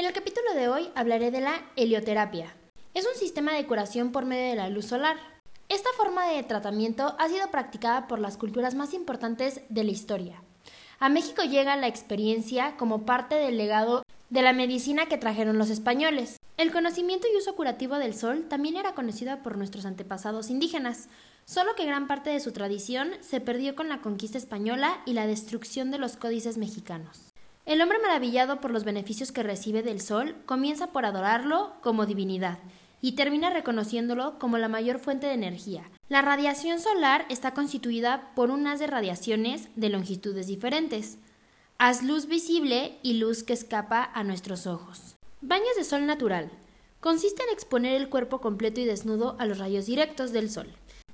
En el capítulo de hoy hablaré de la helioterapia. Es un sistema de curación por medio de la luz solar. Esta forma de tratamiento ha sido practicada por las culturas más importantes de la historia. A México llega la experiencia como parte del legado de la medicina que trajeron los españoles. El conocimiento y uso curativo del sol también era conocido por nuestros antepasados indígenas, solo que gran parte de su tradición se perdió con la conquista española y la destrucción de los códices mexicanos. El hombre maravillado por los beneficios que recibe del sol comienza por adorarlo como divinidad y termina reconociéndolo como la mayor fuente de energía. La radiación solar está constituida por un haz de radiaciones de longitudes diferentes. Haz luz visible y luz que escapa a nuestros ojos. Baños de sol natural. Consiste en exponer el cuerpo completo y desnudo a los rayos directos del sol.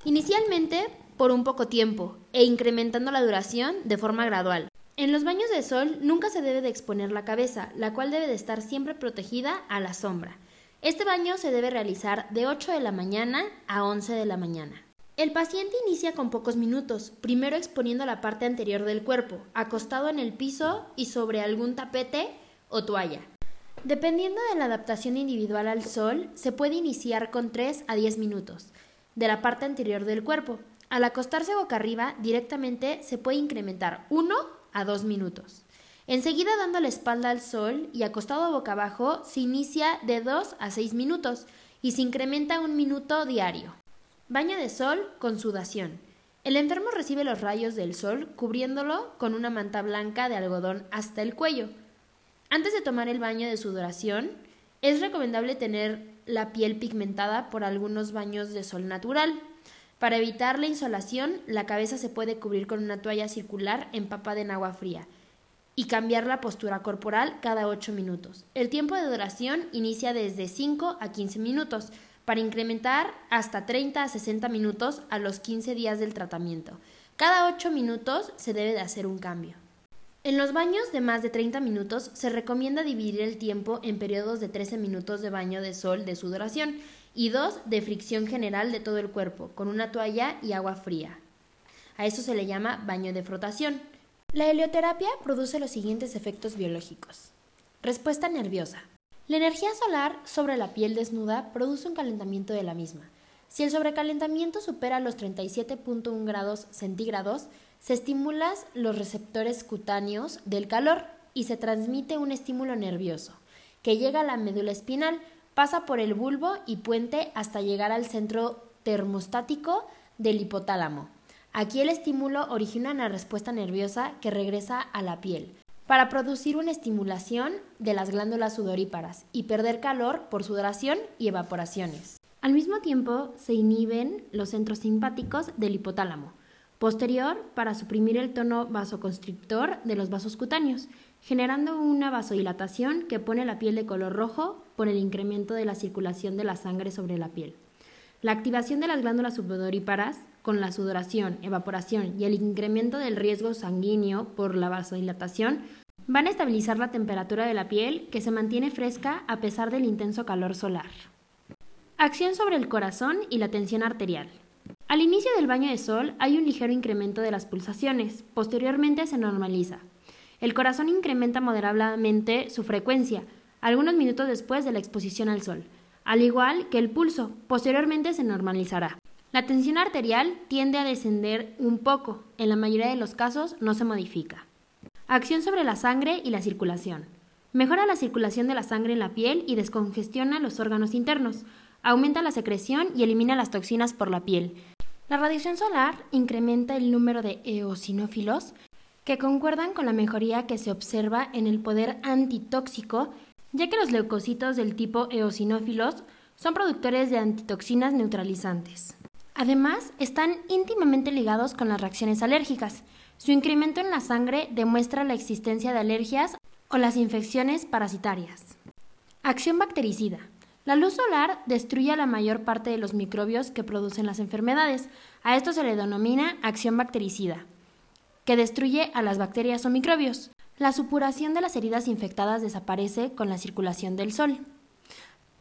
Inicialmente por un poco tiempo e incrementando la duración de forma gradual. En los baños de sol nunca se debe de exponer la cabeza, la cual debe de estar siempre protegida a la sombra. Este baño se debe realizar de 8 de la mañana a 11 de la mañana. El paciente inicia con pocos minutos, primero exponiendo la parte anterior del cuerpo, acostado en el piso y sobre algún tapete o toalla. Dependiendo de la adaptación individual al sol, se puede iniciar con 3 a 10 minutos de la parte anterior del cuerpo. Al acostarse boca arriba, directamente se puede incrementar 1 a 2 minutos. Enseguida dando la espalda al sol y acostado boca abajo se inicia de 2 a 6 minutos y se incrementa un minuto diario. Baño de sol con sudación. El enfermo recibe los rayos del sol cubriéndolo con una manta blanca de algodón hasta el cuello. Antes de tomar el baño de sudoración, es recomendable tener la piel pigmentada por algunos baños de sol natural. Para evitar la insolación, la cabeza se puede cubrir con una toalla circular empapada en agua fría y cambiar la postura corporal cada 8 minutos. El tiempo de duración inicia desde 5 a 15 minutos, para incrementar hasta 30 a 60 minutos a los 15 días del tratamiento. Cada 8 minutos se debe de hacer un cambio. En los baños de más de 30 minutos se recomienda dividir el tiempo en periodos de 13 minutos de baño de sol de sudoración y 2 de fricción general de todo el cuerpo, con una toalla y agua fría. A eso se le llama baño de frotación. La helioterapia produce los siguientes efectos biológicos. Respuesta nerviosa. La energía solar sobre la piel desnuda produce un calentamiento de la misma. Si el sobrecalentamiento supera los 37.1 grados centígrados, se estimulan los receptores cutáneos del calor y se transmite un estímulo nervioso, que llega a la médula espinal, pasa por el bulbo y puente hasta llegar al centro termostático del hipotálamo. Aquí el estímulo origina una respuesta nerviosa que regresa a la piel para producir una estimulación de las glándulas sudoríparas y perder calor por sudoración y evaporaciones. Al mismo tiempo se inhiben los centros simpáticos del hipotálamo, posterior para suprimir el tono vasoconstrictor de los vasos cutáneos, generando una vasodilatación que pone la piel de color rojo por el incremento de la circulación de la sangre sobre la piel. La activación de las glándulas sudoríparas con la sudoración, evaporación y el incremento del riesgo sanguíneo por la vasodilatación van a estabilizar la temperatura de la piel que se mantiene fresca a pesar del intenso calor solar. Acción sobre el corazón y la tensión arterial. Al inicio del baño de sol hay un ligero incremento de las pulsaciones, posteriormente se normaliza. El corazón incrementa moderadamente su frecuencia, algunos minutos después de la exposición al sol, al igual que el pulso, posteriormente se normalizará. La tensión arterial tiende a descender un poco, en la mayoría de los casos no se modifica. Acción sobre la sangre y la circulación. Mejora la circulación de la sangre en la piel y descongestiona los órganos internos, aumenta la secreción y elimina las toxinas por la piel. La radiación solar incrementa el número de eosinófilos que concuerdan con la mejoría que se observa en el poder antitóxico, ya que los leucocitos del tipo eosinófilos son productores de antitoxinas neutralizantes. Además, están íntimamente ligados con las reacciones alérgicas. Su incremento en la sangre demuestra la existencia de alergias o las infecciones parasitarias. Acción bactericida. La luz solar destruye a la mayor parte de los microbios que producen las enfermedades. A esto se le denomina acción bactericida, que destruye a las bacterias o microbios. La supuración de las heridas infectadas desaparece con la circulación del sol,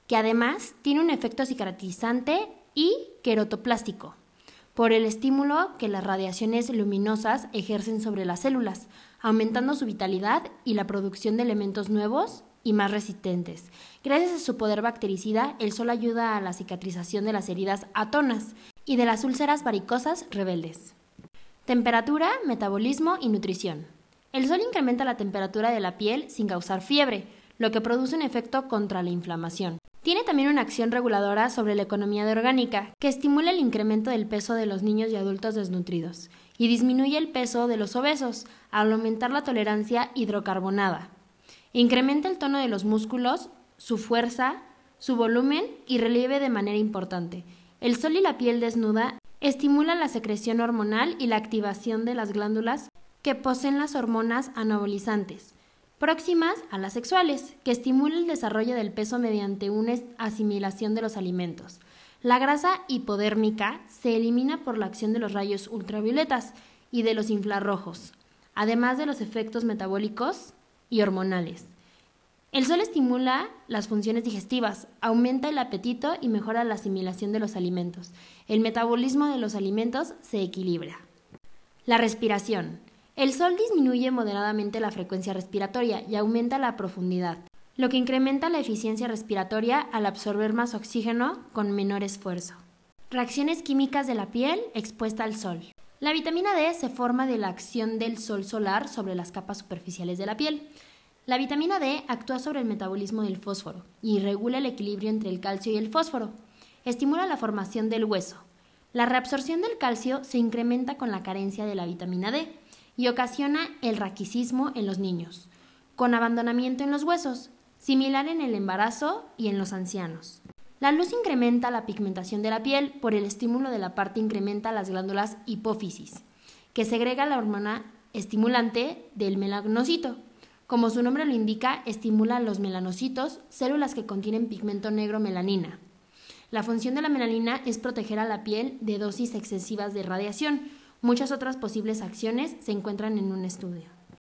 que además tiene un efecto cicatrizante y querotoplástico, por el estímulo que las radiaciones luminosas ejercen sobre las células, aumentando su vitalidad y la producción de elementos nuevos y más resistentes. Gracias a su poder bactericida, el sol ayuda a la cicatrización de las heridas atonas y de las úlceras varicosas rebeldes. Temperatura, metabolismo y nutrición. El sol incrementa la temperatura de la piel sin causar fiebre, lo que produce un efecto contra la inflamación. Tiene también una acción reguladora sobre la economía de orgánica, que estimula el incremento del peso de los niños y adultos desnutridos, y disminuye el peso de los obesos, al aumentar la tolerancia hidrocarbonada. Incrementa el tono de los músculos, su fuerza, su volumen y relieve de manera importante. El sol y la piel desnuda estimulan la secreción hormonal y la activación de las glándulas que poseen las hormonas anabolizantes, próximas a las sexuales, que estimulan el desarrollo del peso mediante una asimilación de los alimentos. La grasa hipodérmica se elimina por la acción de los rayos ultravioletas y de los infrarrojos, además de los efectos metabólicos y hormonales. El sol estimula las funciones digestivas, aumenta el apetito y mejora la asimilación de los alimentos. El metabolismo de los alimentos se equilibra. La respiración. El sol disminuye moderadamente la frecuencia respiratoria y aumenta la profundidad, lo que incrementa la eficiencia respiratoria al absorber más oxígeno con menor esfuerzo. Reacciones químicas de la piel expuesta al sol. La vitamina D se forma de la acción del sol solar sobre las capas superficiales de la piel. La vitamina D actúa sobre el metabolismo del fósforo y regula el equilibrio entre el calcio y el fósforo. Estimula la formación del hueso. La reabsorción del calcio se incrementa con la carencia de la vitamina D y ocasiona el raquicismo en los niños, con abandonamiento en los huesos, similar en el embarazo y en los ancianos. La luz incrementa la pigmentación de la piel, por el estímulo de la parte incrementa las glándulas hipófisis, que segrega la hormona estimulante del melanocito. Como su nombre lo indica, estimula los melanocitos, células que contienen pigmento negro melanina. La función de la melanina es proteger a la piel de dosis excesivas de radiación. Muchas otras posibles acciones se encuentran en un estudio.